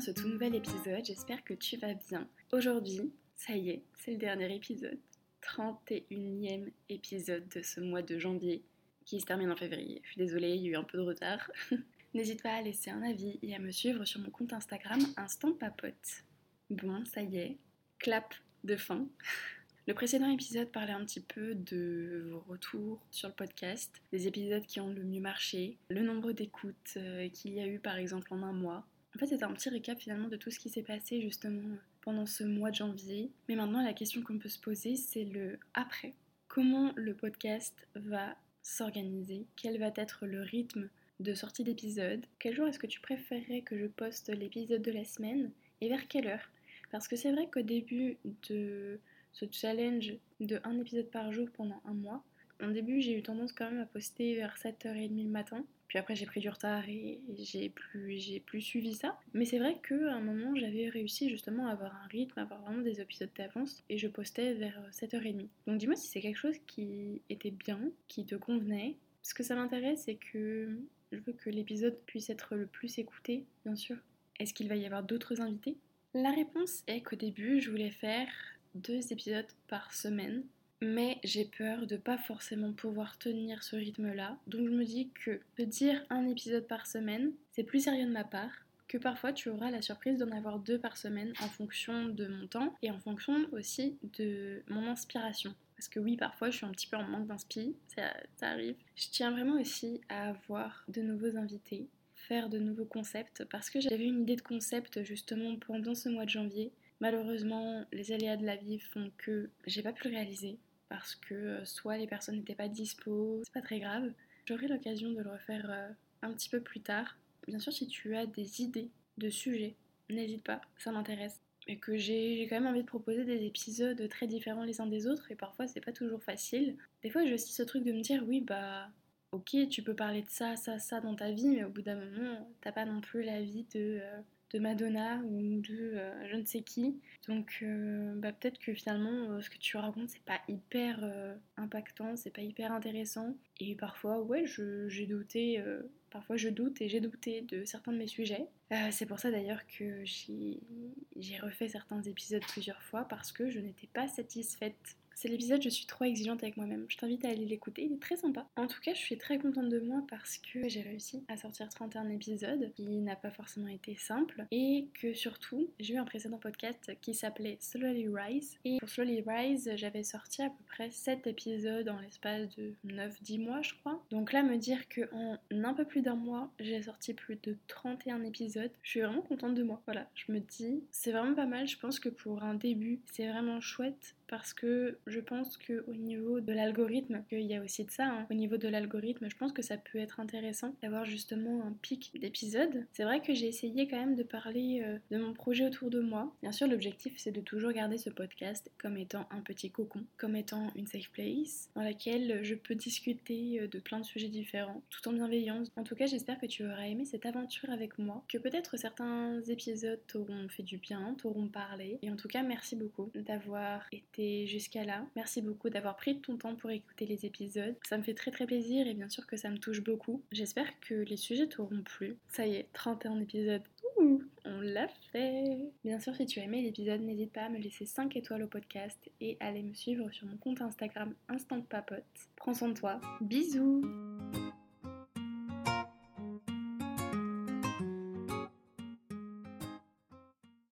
ce tout nouvel épisode, j'espère que tu vas bien. Aujourd'hui, ça y est, c'est le dernier épisode. 31e épisode de ce mois de janvier qui se termine en février. Je suis désolée, il y a eu un peu de retard. N'hésite pas à laisser un avis et à me suivre sur mon compte Instagram Instant Papote. Bon, ça y est, clap de fin. Le précédent épisode parlait un petit peu de vos retours sur le podcast, des épisodes qui ont le mieux marché, le nombre d'écoutes euh, qu'il y a eu par exemple en un mois. En fait, c'était un petit récap finalement de tout ce qui s'est passé justement pendant ce mois de janvier. Mais maintenant, la question qu'on peut se poser, c'est le après. Comment le podcast va s'organiser? Quel va être le rythme de sortie d'épisode? Quel jour est-ce que tu préférerais que je poste l'épisode de la semaine? Et vers quelle heure? Parce que c'est vrai qu'au début de ce challenge de un épisode par jour pendant un mois, au début j'ai eu tendance quand même à poster vers 7h30 le matin. Puis après j'ai pris du retard et j'ai plus, j'ai plus suivi ça. Mais c'est vrai qu'à un moment j'avais réussi justement à avoir un rythme, à avoir vraiment des épisodes d'avance et je postais vers 7h30. Donc dis-moi si c'est quelque chose qui était bien, qui te convenait. Ce que ça m'intéresse c'est que je veux que l'épisode puisse être le plus écouté, bien sûr. Est-ce qu'il va y avoir d'autres invités? La réponse est qu'au début je voulais faire deux épisodes par semaine mais j'ai peur de pas forcément pouvoir tenir ce rythme-là. Donc je me dis que de dire un épisode par semaine, c'est plus sérieux de ma part que parfois tu auras la surprise d'en avoir deux par semaine en fonction de mon temps et en fonction aussi de mon inspiration. Parce que oui, parfois je suis un petit peu en manque d'inspi, ça, arrive. Je tiens vraiment aussi à avoir de nouveaux invités, faire de nouveaux concepts, parce que j'avais une idée de concept justement pendant ce mois de janvier. Malheureusement, les aléas de la vie font que j'ai pas pu le réaliser parce que euh, soit les personnes n'étaient pas dispo, c'est pas très grave. J'aurai l'occasion de le refaire euh, un petit peu plus tard. Bien sûr, si tu as des idées de sujets, n'hésite pas, ça m'intéresse. Et que j'ai quand même envie de proposer des épisodes très différents les uns des autres, et parfois c'est pas toujours facile. Des fois, j'ai aussi ce truc de me dire, oui, bah, ok, tu peux parler de ça, ça, ça dans ta vie, mais au bout d'un moment, t'as pas non plus la vie de. Euh, de Madonna ou de euh, je ne sais qui. Donc euh, bah, peut-être que finalement ce que tu racontes c'est pas hyper impactant, c'est pas hyper intéressant. Et parfois ouais j'ai douté, parfois je doute et j'ai douté de certains de mes sujets. c'est pour ça d'ailleurs que j'ai refait certains épisodes plusieurs fois parce que je n'étais pas satisfaite c'est l'épisode Je suis trop exigeante avec moi-même. Je t'invite à aller l'écouter, il est très sympa. En tout cas, je suis très contente de moi parce que j'ai réussi à sortir 31 épisodes, qui n'a pas forcément été simple, et que surtout, j'ai eu un précédent podcast qui s'appelait Slowly Rise. Et pour Slowly Rise, j'avais sorti à peu près 7 épisodes en l'espace de 9-10 mois, je crois. Donc là, me dire qu'en un peu plus d'un mois, j'ai sorti plus de 31 épisodes, je suis vraiment contente de moi. Voilà, je me dis, c'est vraiment pas mal. Je pense que pour un début, c'est vraiment chouette parce que je pense qu'au niveau de l'algorithme, il y a aussi de ça, hein, au niveau de l'algorithme, je pense que ça peut être intéressant d'avoir justement un pic d'épisodes. C'est vrai que j'ai essayé quand même de parler euh, de mon projet autour de moi. Bien sûr, l'objectif c'est de toujours garder ce podcast comme étant un petit cocon, comme étant une safe place dans laquelle je peux discuter euh, de plein de sujets différents, tout en bienveillance. En tout cas, j'espère que tu auras aimé cette aventure avec moi, que peut-être certains épisodes t'auront fait du bien, t'auront parlé. Et en tout cas, merci beaucoup d'avoir été jusqu'à là. Merci beaucoup d'avoir pris ton temps pour écouter les épisodes. Ça me fait très très plaisir et bien sûr que ça me touche beaucoup. J'espère que les sujets t'auront plu. Ça y est, 31 épisodes. Ouh, on l'a fait Bien sûr, si tu as aimé l'épisode, n'hésite pas à me laisser 5 étoiles au podcast et à aller me suivre sur mon compte Instagram Instant Papote. Prends soin de toi. Bisous